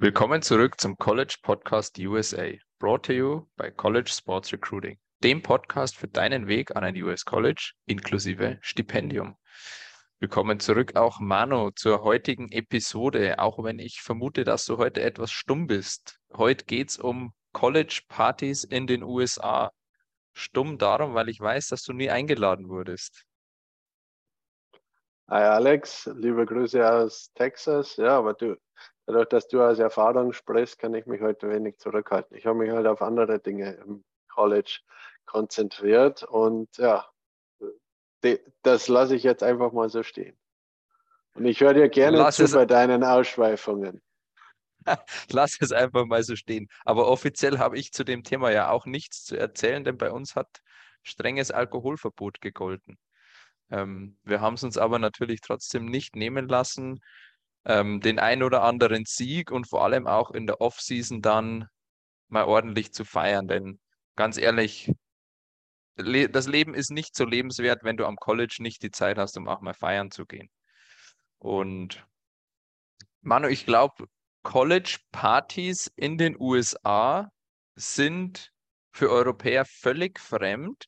Willkommen zurück zum College Podcast USA, brought to you by College Sports Recruiting, dem Podcast für deinen Weg an ein US College inklusive Stipendium. Willkommen zurück auch Manu zur heutigen Episode, auch wenn ich vermute, dass du heute etwas stumm bist. Heute geht es um College-Partys in den USA. Stumm darum, weil ich weiß, dass du nie eingeladen wurdest. Hi Alex, liebe Grüße aus Texas. Ja, aber du, dadurch, dass du aus Erfahrung sprichst, kann ich mich heute wenig zurückhalten. Ich habe mich halt auf andere Dinge im College konzentriert und ja, das lasse ich jetzt einfach mal so stehen. Und ich höre dir gerne Lass zu bei deinen Ausschweifungen. Lass es einfach mal so stehen. Aber offiziell habe ich zu dem Thema ja auch nichts zu erzählen, denn bei uns hat strenges Alkoholverbot gegolten. Ähm, wir haben es uns aber natürlich trotzdem nicht nehmen lassen, ähm, den ein oder anderen Sieg und vor allem auch in der Offseason dann mal ordentlich zu feiern. Denn ganz ehrlich, das Leben ist nicht so lebenswert, wenn du am College nicht die Zeit hast, um auch mal feiern zu gehen. Und Manu, ich glaube, College-Partys in den USA sind für Europäer völlig fremd,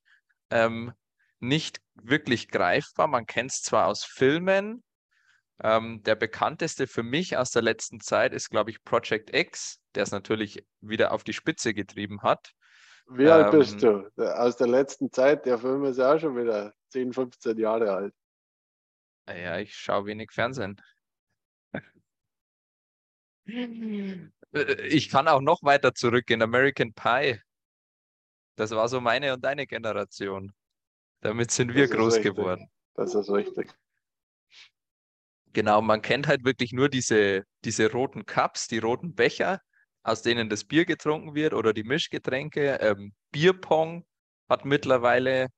ähm, nicht wirklich greifbar. Man kennt es zwar aus Filmen. Ähm, der bekannteste für mich aus der letzten Zeit ist, glaube ich, Project X, der es natürlich wieder auf die Spitze getrieben hat. Wie ähm, alt bist du? Aus der letzten Zeit, der Film ist ja auch schon wieder 10, 15 Jahre alt. Ja, ich schaue wenig Fernsehen. ich kann auch noch weiter zurück in American Pie. Das war so meine und deine Generation. Damit sind wir groß richtig. geworden. Das ist richtig. Genau, man kennt halt wirklich nur diese, diese roten Cups, die roten Becher aus denen das Bier getrunken wird oder die Mischgetränke. Ähm, Bierpong hat mittlerweile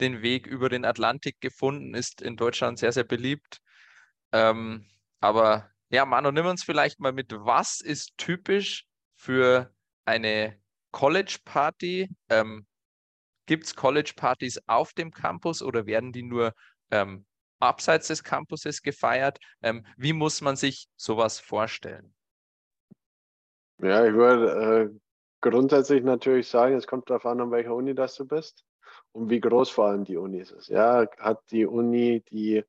den Weg über den Atlantik gefunden, ist in Deutschland sehr, sehr beliebt. Ähm, aber ja, Manu, nimm uns vielleicht mal mit, was ist typisch für eine College-Party? Ähm, Gibt es College-Partys auf dem Campus oder werden die nur ähm, abseits des Campuses gefeiert? Ähm, wie muss man sich sowas vorstellen? Ja, ich würde äh, grundsätzlich natürlich sagen, es kommt darauf an, an welcher Uni das du bist und wie groß vor allem die Uni ist. Ja, hat die Uni die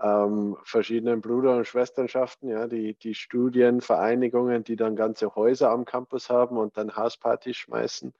ähm, verschiedenen Bruder- und Schwesternschaften, ja, die, die Studienvereinigungen, die dann ganze Häuser am Campus haben und dann Hauspartys schmeißen.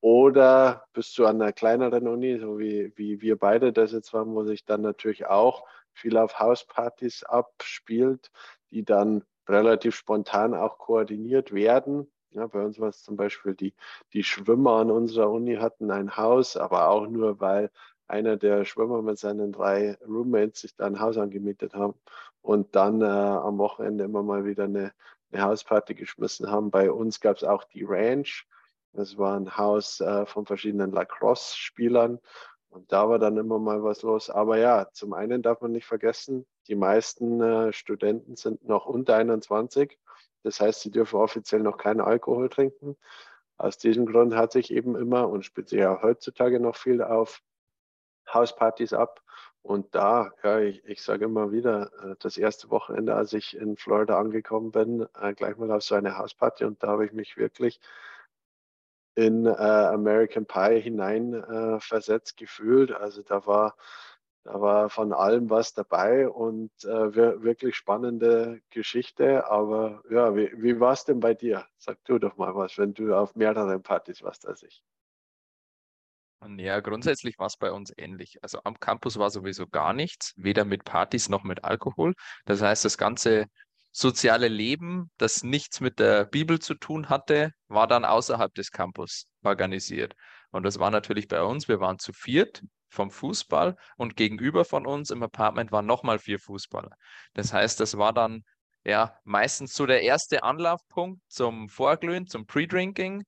Oder bist du an einer kleineren Uni, so wie, wie wir beide das jetzt haben, wo sich dann natürlich auch viel auf Hauspartys abspielt, die dann relativ spontan auch koordiniert werden. Ja, bei uns war es zum Beispiel die, die Schwimmer an unserer Uni hatten ein Haus, aber auch nur, weil einer der Schwimmer mit seinen drei Roommates sich da ein Haus angemietet haben und dann äh, am Wochenende immer mal wieder eine, eine Hausparty geschmissen haben. Bei uns gab es auch die Ranch. Das war ein Haus äh, von verschiedenen Lacrosse-Spielern und da war dann immer mal was los. Aber ja, zum einen darf man nicht vergessen, die meisten äh, Studenten sind noch unter 21. Das heißt, sie dürfen offiziell noch keinen Alkohol trinken. Aus diesem Grund hat sich eben immer und speziell auch heutzutage noch viel auf Hauspartys ab. Und da, ja, ich, ich sage immer wieder, äh, das erste Wochenende, als ich in Florida angekommen bin, äh, gleich mal auf so eine Hausparty und da habe ich mich wirklich in äh, American Pie hinein äh, gefühlt. Also da war, da war von allem was dabei und äh, wirklich spannende Geschichte. Aber ja, wie, wie war es denn bei dir? Sag du doch mal was, wenn du auf mehreren Partys warst als ich. Ja, grundsätzlich war es bei uns ähnlich. Also am Campus war sowieso gar nichts, weder mit Partys noch mit Alkohol. Das heißt, das ganze soziale Leben, das nichts mit der Bibel zu tun hatte, war dann außerhalb des Campus organisiert. Und das war natürlich bei uns, wir waren zu viert vom Fußball und gegenüber von uns im Apartment waren nochmal vier Fußballer. Das heißt, das war dann ja meistens so der erste Anlaufpunkt zum Vorglühen, zum Pre-Drinking.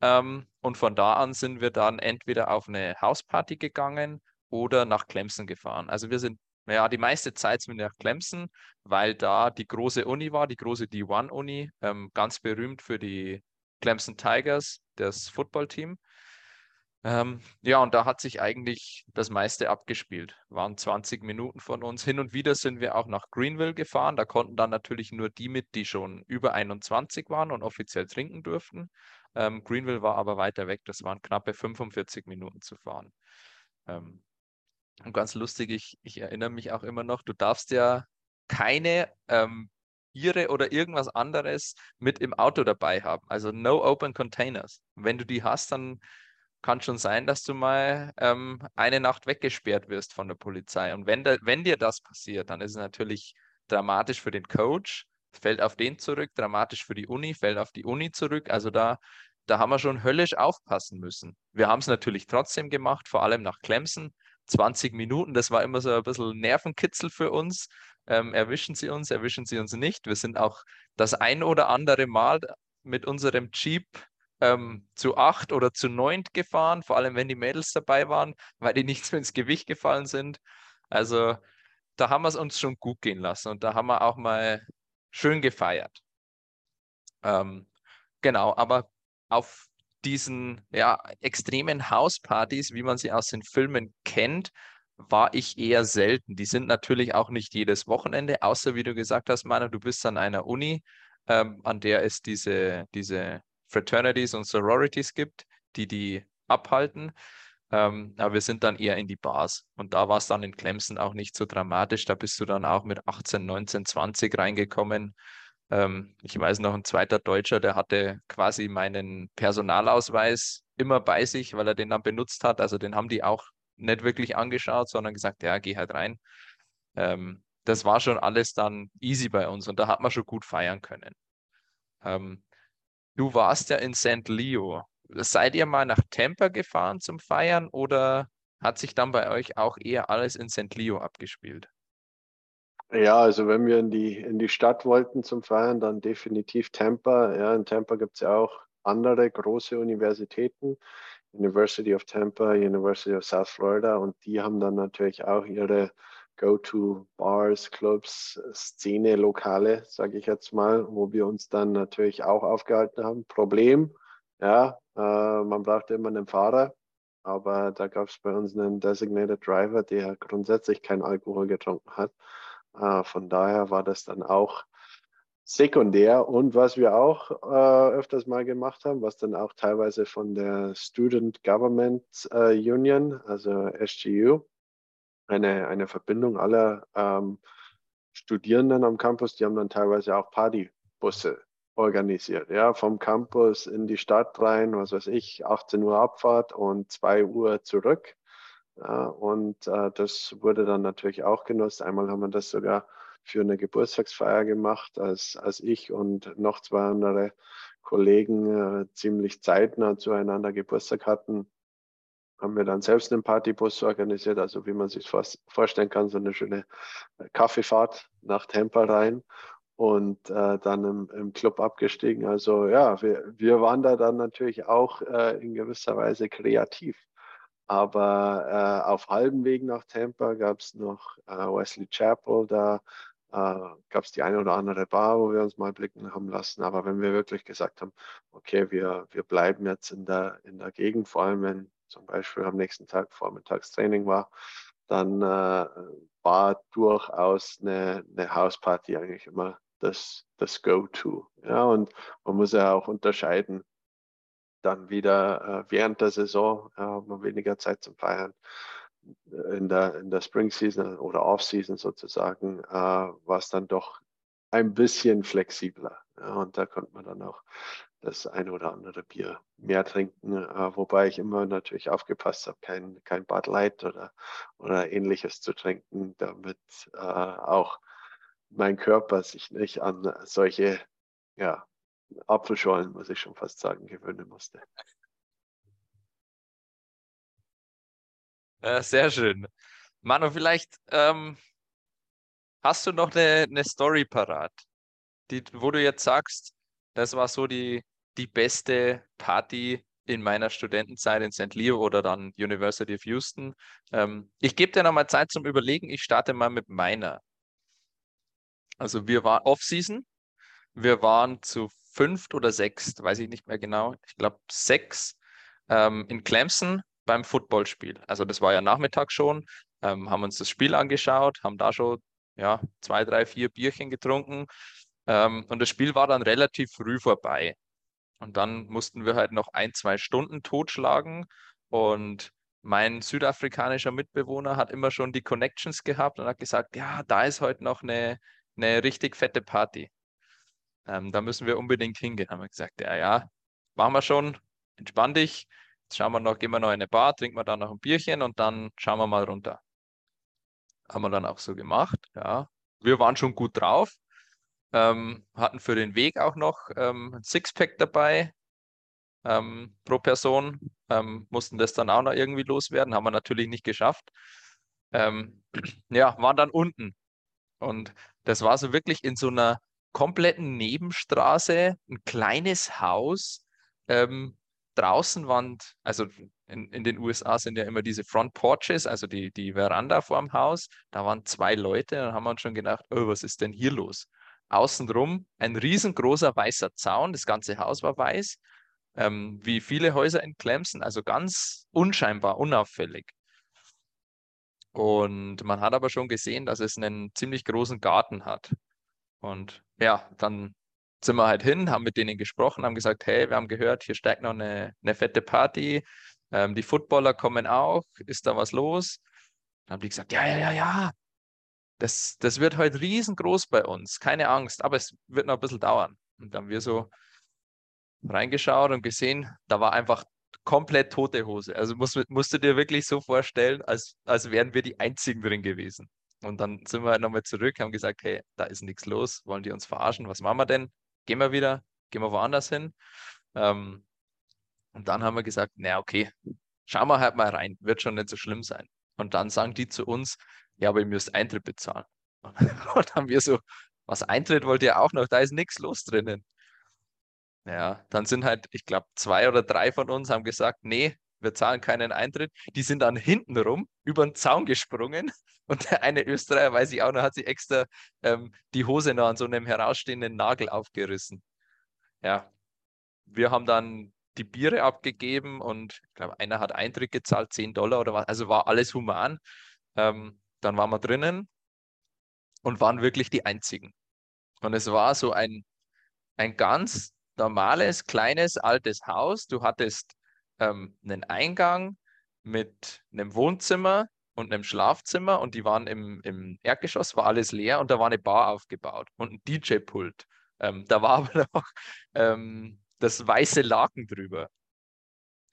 Ähm, und von da an sind wir dann entweder auf eine Hausparty gegangen oder nach Clemson gefahren. Also wir sind ja, die meiste Zeit sind wir nach Clemson, weil da die große Uni war, die große D1-Uni, ähm, ganz berühmt für die Clemson Tigers, das Footballteam. Ähm, ja, und da hat sich eigentlich das meiste abgespielt. Waren 20 Minuten von uns. Hin und wieder sind wir auch nach Greenville gefahren. Da konnten dann natürlich nur die mit, die schon über 21 waren und offiziell trinken durften. Ähm, Greenville war aber weiter weg. Das waren knappe 45 Minuten zu fahren. Ähm, und ganz lustig, ich, ich erinnere mich auch immer noch, du darfst ja keine ähm, Biere oder irgendwas anderes mit im Auto dabei haben. Also no open containers. Wenn du die hast, dann kann schon sein, dass du mal ähm, eine Nacht weggesperrt wirst von der Polizei. Und wenn, da, wenn dir das passiert, dann ist es natürlich dramatisch für den Coach, fällt auf den zurück, dramatisch für die Uni, fällt auf die Uni zurück. Also da, da haben wir schon höllisch aufpassen müssen. Wir haben es natürlich trotzdem gemacht, vor allem nach Clemson. 20 Minuten, das war immer so ein bisschen Nervenkitzel für uns. Ähm, erwischen sie uns, erwischen sie uns nicht. Wir sind auch das ein oder andere Mal mit unserem Jeep ähm, zu acht oder zu neunt gefahren, vor allem wenn die Mädels dabei waren, weil die nicht so ins Gewicht gefallen sind. Also da haben wir es uns schon gut gehen lassen und da haben wir auch mal schön gefeiert. Ähm, genau, aber auf diesen ja, extremen Hauspartys, wie man sie aus den Filmen kennt, war ich eher selten. Die sind natürlich auch nicht jedes Wochenende, außer wie du gesagt hast, Manu, du bist an einer Uni, ähm, an der es diese, diese Fraternities und Sororities gibt, die die abhalten. Ähm, aber wir sind dann eher in die Bars. Und da war es dann in Clemson auch nicht so dramatisch. Da bist du dann auch mit 18, 19, 20 reingekommen. Ähm, ich weiß noch, ein zweiter Deutscher, der hatte quasi meinen Personalausweis immer bei sich, weil er den dann benutzt hat. Also den haben die auch nicht wirklich angeschaut, sondern gesagt, ja, geh halt rein. Ähm, das war schon alles dann easy bei uns und da hat man schon gut feiern können. Ähm, Du warst ja in St. Leo. Seid ihr mal nach Tampa gefahren zum Feiern oder hat sich dann bei euch auch eher alles in St. Leo abgespielt? Ja, also wenn wir in die, in die Stadt wollten zum Feiern, dann definitiv Tampa. Ja, in Tampa gibt es ja auch andere große Universitäten. University of Tampa, University of South Florida und die haben dann natürlich auch ihre Go-to-Bars, Clubs, Szene, Lokale, sage ich jetzt mal, wo wir uns dann natürlich auch aufgehalten haben. Problem, ja, äh, man brauchte immer einen Fahrer, aber da gab es bei uns einen Designated Driver, der grundsätzlich keinen Alkohol getrunken hat. Äh, von daher war das dann auch sekundär. Und was wir auch äh, öfters mal gemacht haben, was dann auch teilweise von der Student Government äh, Union, also SGU, eine, eine Verbindung aller ähm, Studierenden am Campus, die haben dann teilweise auch Partybusse organisiert. Ja, vom Campus in die Stadt rein, was weiß ich, 18 Uhr Abfahrt und 2 Uhr zurück. Ja, und äh, das wurde dann natürlich auch genutzt. Einmal haben wir das sogar für eine Geburtstagsfeier gemacht, als, als ich und noch zwei andere Kollegen äh, ziemlich zeitnah zueinander Geburtstag hatten haben wir dann selbst einen Partybus organisiert, also wie man sich vorstellen kann, so eine schöne äh, Kaffeefahrt nach Tampa rein und äh, dann im, im, Club abgestiegen. Also ja, wir, wir waren da dann natürlich auch äh, in gewisser Weise kreativ. Aber äh, auf halbem Weg nach Tampa gab es noch äh, Wesley Chapel, da gab es die eine oder andere Bar, wo wir uns mal blicken haben lassen. Aber wenn wir wirklich gesagt haben, okay, wir, wir bleiben jetzt in der, in der Gegend, vor allem wenn zum Beispiel am nächsten Tag Vormittagstraining war, dann äh, war durchaus eine, eine Hausparty eigentlich immer das, das Go-To. Ja, und man muss ja auch unterscheiden, dann wieder äh, während der Saison äh, hat man weniger Zeit zum Feiern. In der, in der Spring Season oder Off Season sozusagen äh, war es dann doch ein bisschen flexibler. Ja, und da konnte man dann auch das eine oder andere Bier mehr trinken, äh, wobei ich immer natürlich aufgepasst habe, kein, kein Bud Light oder, oder ähnliches zu trinken, damit äh, auch mein Körper sich nicht an solche ja, Apfelschorlen, muss ich schon fast sagen, gewöhnen musste. Ja, sehr schön. Manu, vielleicht ähm, hast du noch eine, eine Story parat, die, wo du jetzt sagst, das war so die, die beste Party in meiner Studentenzeit in St. Leo oder dann University of Houston. Ähm, ich gebe dir nochmal Zeit zum Überlegen. Ich starte mal mit meiner. Also wir waren Off-Season. Wir waren zu fünft oder sechst, weiß ich nicht mehr genau. Ich glaube sechs ähm, in Clemson beim Footballspiel. Also das war ja Nachmittag schon, ähm, haben uns das Spiel angeschaut, haben da schon ja, zwei, drei, vier Bierchen getrunken. Ähm, und das Spiel war dann relativ früh vorbei. Und dann mussten wir halt noch ein, zwei Stunden totschlagen. Und mein südafrikanischer Mitbewohner hat immer schon die Connections gehabt und hat gesagt, ja, da ist heute noch eine, eine richtig fette Party. Ähm, da müssen wir unbedingt hingehen. Haben wir gesagt, ja, ja, machen wir schon, entspann dich. Jetzt schauen wir noch, gehen wir noch in eine Bar, trinken wir da noch ein Bierchen und dann schauen wir mal runter. Haben wir dann auch so gemacht, ja. Wir waren schon gut drauf, ähm, hatten für den Weg auch noch ähm, ein Sixpack dabei ähm, pro Person, ähm, mussten das dann auch noch irgendwie loswerden, haben wir natürlich nicht geschafft. Ähm, ja, waren dann unten und das war so wirklich in so einer kompletten Nebenstraße, ein kleines Haus. Ähm, draußen waren, also in, in den USA sind ja immer diese Front Porches, also die, die Veranda vorm Haus. Da waren zwei Leute und haben uns schon gedacht, oh, was ist denn hier los? Außenrum ein riesengroßer weißer Zaun, das ganze Haus war weiß, ähm, wie viele Häuser in Clemson, also ganz unscheinbar, unauffällig. Und man hat aber schon gesehen, dass es einen ziemlich großen Garten hat. Und ja, dann sind wir halt hin, haben mit denen gesprochen, haben gesagt, hey, wir haben gehört, hier steigt noch eine, eine fette Party, ähm, die Footballer kommen auch, ist da was los? Dann haben die gesagt, ja, ja, ja, ja, das, das wird heute riesengroß bei uns, keine Angst, aber es wird noch ein bisschen dauern. Und dann haben wir so reingeschaut und gesehen, da war einfach komplett tote Hose. Also musst, musst du dir wirklich so vorstellen, als, als wären wir die Einzigen drin gewesen. Und dann sind wir halt nochmal zurück, haben gesagt, hey, da ist nichts los, wollen die uns verarschen, was machen wir denn? Gehen wir wieder, gehen wir woanders hin. Ähm, und dann haben wir gesagt, na okay, schauen wir halt mal rein, wird schon nicht so schlimm sein. Und dann sagen die zu uns, ja, aber ihr müsst Eintritt bezahlen. Und dann haben wir so, was Eintritt wollt ihr auch noch? Da ist nichts los drinnen. Ja, dann sind halt, ich glaube, zwei oder drei von uns haben gesagt, nee, wir zahlen keinen Eintritt. Die sind dann hintenrum über den Zaun gesprungen und der eine Österreicher, weiß ich auch noch, hat sich extra ähm, die Hose noch an so einem herausstehenden Nagel aufgerissen. Ja, wir haben dann die Biere abgegeben und ich glaube, einer hat Eintritt gezahlt, 10 Dollar oder was. Also war alles human. Ähm, dann waren wir drinnen und waren wirklich die Einzigen. Und es war so ein, ein ganz normales, kleines, altes Haus. Du hattest ähm, einen Eingang mit einem Wohnzimmer und einem Schlafzimmer und die waren im, im Erdgeschoss, war alles leer und da war eine Bar aufgebaut und ein DJ-Pult. Ähm, da war aber noch ähm, das weiße Laken drüber.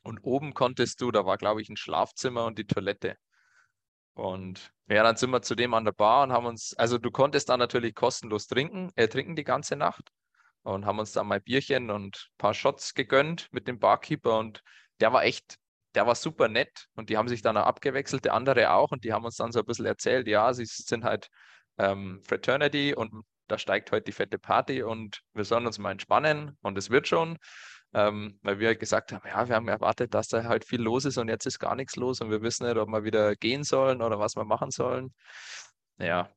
Und oben konntest du, da war glaube ich ein Schlafzimmer und die Toilette. Und ja, dann sind wir zu dem an der Bar und haben uns, also du konntest da natürlich kostenlos trinken, äh, trinken die ganze Nacht und haben uns dann mal Bierchen und ein paar Shots gegönnt mit dem Barkeeper und der war echt, der war super nett und die haben sich dann auch abgewechselt, der andere auch und die haben uns dann so ein bisschen erzählt, ja, sie sind halt ähm, Fraternity und da steigt heute die fette Party und wir sollen uns mal entspannen und es wird schon. Ähm, weil wir halt gesagt haben, ja, wir haben erwartet, dass da halt viel los ist und jetzt ist gar nichts los und wir wissen nicht, ob wir wieder gehen sollen oder was wir machen sollen. Ja,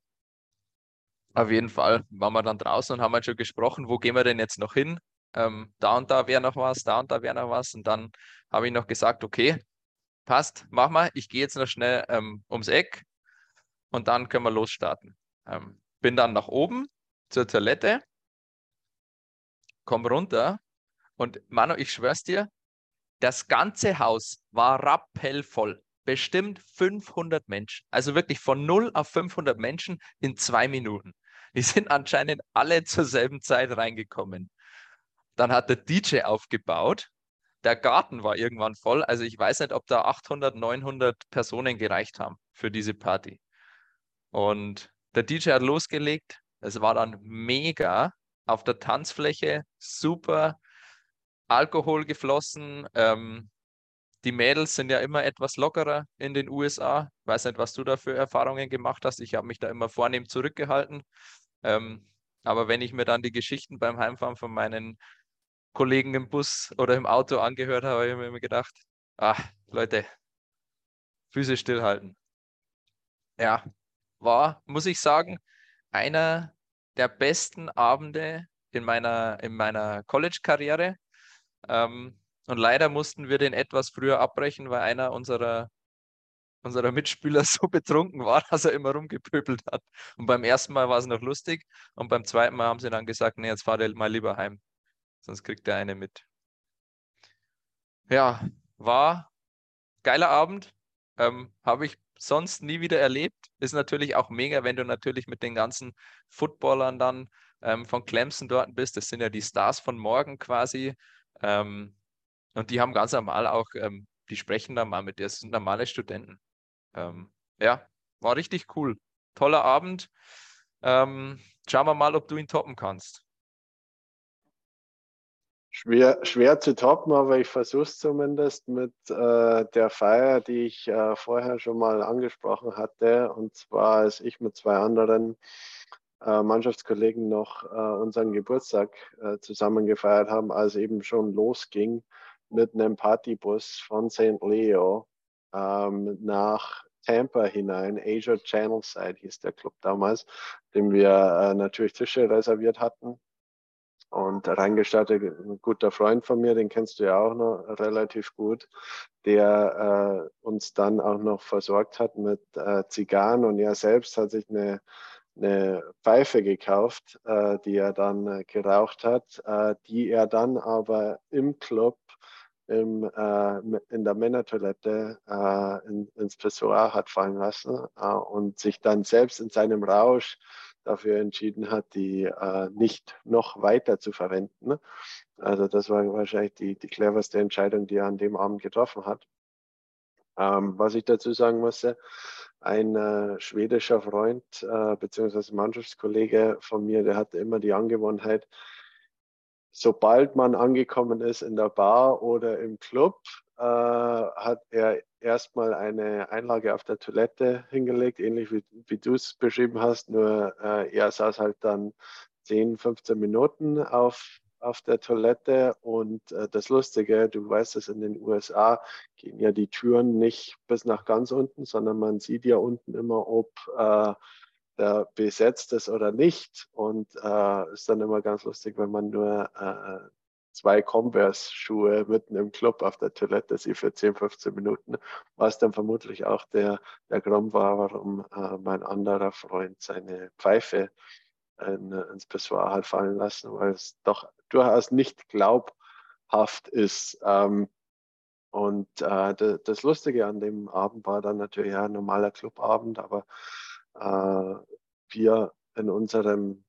auf jeden Fall waren wir dann draußen und haben halt schon gesprochen, wo gehen wir denn jetzt noch hin? Ähm, da und da wäre noch was, da und da wäre noch was. Und dann habe ich noch gesagt, okay, passt, mach mal, ich gehe jetzt noch schnell ähm, ums Eck und dann können wir losstarten. Ähm, bin dann nach oben zur Toilette, komm runter und Manu, ich schwör's dir, das ganze Haus war rappellvoll. Bestimmt 500 Menschen. Also wirklich von 0 auf 500 Menschen in zwei Minuten. Die sind anscheinend alle zur selben Zeit reingekommen. Dann hat der DJ aufgebaut. Der Garten war irgendwann voll. Also ich weiß nicht, ob da 800, 900 Personen gereicht haben für diese Party. Und der DJ hat losgelegt. Es war dann mega auf der Tanzfläche, super Alkohol geflossen. Ähm, die Mädels sind ja immer etwas lockerer in den USA. Ich weiß nicht, was du da für Erfahrungen gemacht hast. Ich habe mich da immer vornehm zurückgehalten. Ähm, aber wenn ich mir dann die Geschichten beim Heimfahren von meinen Kollegen im Bus oder im Auto angehört habe, habe ich mir immer gedacht, ach, Leute, Füße stillhalten. Ja, war, muss ich sagen, einer der besten Abende in meiner, in meiner College-Karriere. Ähm, Und leider mussten wir den etwas früher abbrechen, weil einer unserer, unserer Mitspieler so betrunken war, dass er immer rumgepöbelt hat. Und beim ersten Mal war es noch lustig und beim zweiten Mal haben sie dann gesagt, nee, jetzt fahr mal lieber heim, sonst kriegt der eine mit. Ja, war geiler Abend. Ähm, Habe ich sonst nie wieder erlebt. Ist natürlich auch mega, wenn du natürlich mit den ganzen Footballern dann ähm, von Clemson dort bist. Das sind ja die Stars von morgen quasi. Ähm, und die haben ganz normal auch, ähm, die sprechen da mal mit dir, das sind normale Studenten. Ähm, ja, war richtig cool. Toller Abend. Ähm, schauen wir mal, ob du ihn toppen kannst. Schwer, schwer zu toppen, aber ich versuche es zumindest mit äh, der Feier, die ich äh, vorher schon mal angesprochen hatte. Und zwar, als ich mit zwei anderen äh, Mannschaftskollegen noch äh, unseren Geburtstag äh, zusammen gefeiert haben, als eben schon losging mit einem Partybus von St. Leo ähm, nach Tampa hinein. Asia Channel Side hieß der Club damals, dem wir äh, natürlich Tische reserviert hatten und reingestattet, ein guter Freund von mir, den kennst du ja auch noch relativ gut, der äh, uns dann auch noch versorgt hat mit äh, Zigarren. Und er selbst hat sich eine, eine Pfeife gekauft, äh, die er dann äh, geraucht hat, äh, die er dann aber im Club im, äh, in der Männertoilette in, ins Pissoir hat fallen lassen und sich dann selbst in seinem Rausch dafür entschieden hat, die äh, nicht noch weiter zu verwenden. Also das war wahrscheinlich die, die cleverste Entscheidung, die er an dem Abend getroffen hat. Ähm, was ich dazu sagen musste, ein äh, schwedischer Freund äh, bzw. Mannschaftskollege von mir, der hatte immer die Angewohnheit, sobald man angekommen ist in der Bar oder im Club, äh, hat er erstmal eine Einlage auf der Toilette hingelegt, ähnlich wie, wie du es beschrieben hast, nur äh, er saß halt dann 10, 15 Minuten auf, auf der Toilette und äh, das Lustige, du weißt es, in den USA gehen ja die Türen nicht bis nach ganz unten, sondern man sieht ja unten immer, ob äh, der besetzt ist oder nicht und äh, ist dann immer ganz lustig, wenn man nur äh, zwei Converse-Schuhe mitten im Club auf der Toilette sie für 10, 15 Minuten, was dann vermutlich auch der, der Grund war, warum äh, mein anderer Freund seine Pfeife in, ins Pissoir hat fallen lassen, weil es doch durchaus nicht glaubhaft ist. Ähm, und äh, das Lustige an dem Abend war dann natürlich ein normaler Clubabend, aber äh, wir in unserem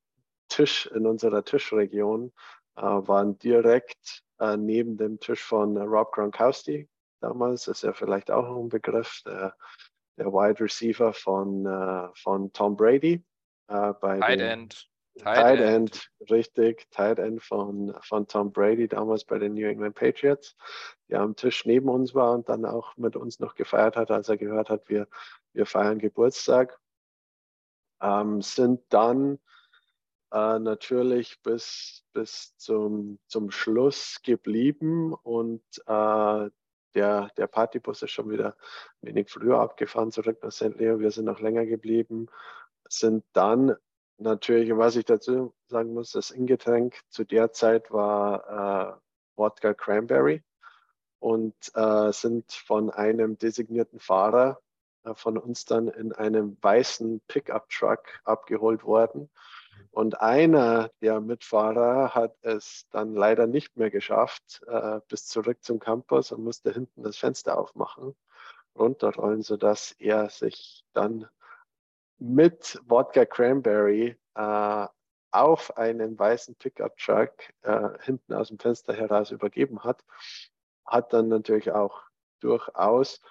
Tisch, in unserer Tischregion waren direkt äh, neben dem Tisch von Rob Gronkowski damals, ist ja vielleicht auch ein Begriff, der, der Wide Receiver von, äh, von Tom Brady. bei Tight End. Tight, Tight End. End, richtig, Tight End von, von Tom Brady damals bei den New England Patriots, der am Tisch neben uns war und dann auch mit uns noch gefeiert hat, als er gehört hat, wir, wir feiern Geburtstag. Ähm, sind dann äh, natürlich bis, bis zum, zum Schluss geblieben und äh, der, der Partybus ist schon wieder wenig früher abgefahren zurück nach St. Leo. Wir sind noch länger geblieben, sind dann natürlich, was ich dazu sagen muss, das Ingetränk zu der Zeit war äh, Wodka Cranberry und äh, sind von einem designierten Fahrer äh, von uns dann in einem weißen Pickup-Truck abgeholt worden. Und einer der Mitfahrer hat es dann leider nicht mehr geschafft äh, bis zurück zum Campus und musste hinten das Fenster aufmachen, runterrollen, sodass er sich dann mit Wodka Cranberry äh, auf einen weißen Pickup-Truck äh, hinten aus dem Fenster heraus übergeben hat. Hat dann natürlich auch durchaus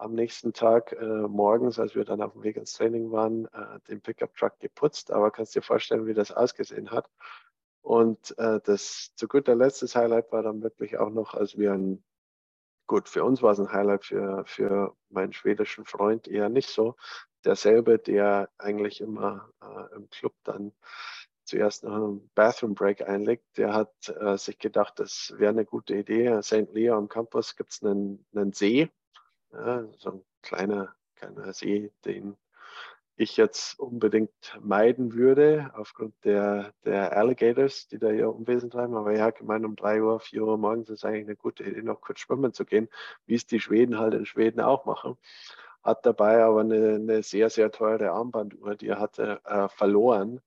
am nächsten Tag äh, morgens, als wir dann auf dem Weg ins Training waren, äh, den Pickup-Truck geputzt. Aber kannst dir vorstellen, wie das ausgesehen hat. Und äh, das zu guter Letzt das Highlight war dann wirklich auch noch, als wir ein, gut, für uns war es ein Highlight, für, für meinen schwedischen Freund eher nicht so. Derselbe, der eigentlich immer äh, im Club dann zuerst noch einen Bathroom Break einlegt, der hat äh, sich gedacht, das wäre eine gute Idee. St. Leo am Campus gibt es einen, einen See, ja, so ein kleiner, kleiner See, den ich jetzt unbedingt meiden würde, aufgrund der, der Alligators, die da ihr Unwesen treiben. Aber ja, gemeint um 3 Uhr, 4 Uhr morgens ist eigentlich eine gute Idee, noch kurz schwimmen zu gehen, wie es die Schweden halt in Schweden auch machen. Hat dabei aber eine, eine sehr, sehr teure Armbanduhr, die er hatte, äh, verloren.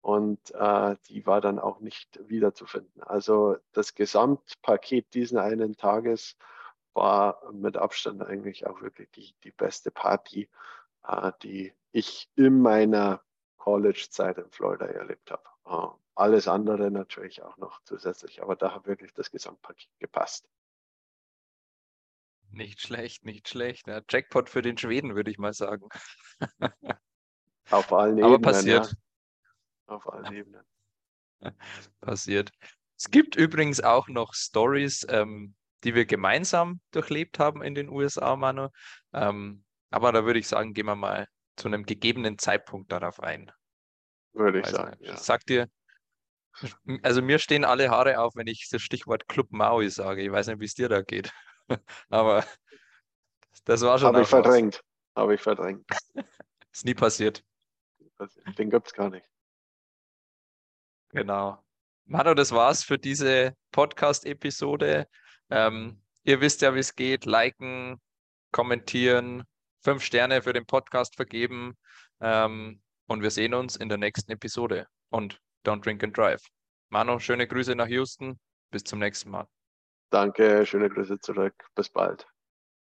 Und äh, die war dann auch nicht wiederzufinden. Also das Gesamtpaket diesen einen Tages war mit Abstand eigentlich auch wirklich die, die beste Party, äh, die ich in meiner College-Zeit in Florida erlebt habe. Äh, alles andere natürlich auch noch zusätzlich, aber da hat wirklich das Gesamtpaket gepasst. Nicht schlecht, nicht schlecht. Ja, Jackpot für den Schweden, würde ich mal sagen. Auf allen aber Ebenen. passiert. Ja. Auf allen Ebenen. passiert. Es gibt übrigens auch noch Stories, ähm, die wir gemeinsam durchlebt haben in den USA, Manu. Ähm, aber da würde ich sagen, gehen wir mal zu einem gegebenen Zeitpunkt darauf ein. Würde ich also, sagen. Ja. Ich sag dir, also mir stehen alle Haare auf, wenn ich das Stichwort Club Maui sage. Ich weiß nicht, wie es dir da geht. aber das war schon. Habe ich verdrängt. Habe ich verdrängt. Ist nie passiert. Den gibt es gar nicht. Genau. Manu, das war's für diese Podcast-Episode. Ähm, ihr wisst ja, wie es geht. Liken, kommentieren, fünf Sterne für den Podcast vergeben. Ähm, und wir sehen uns in der nächsten Episode. Und don't drink and drive. Manu, schöne Grüße nach Houston. Bis zum nächsten Mal. Danke, schöne Grüße zurück. Bis bald.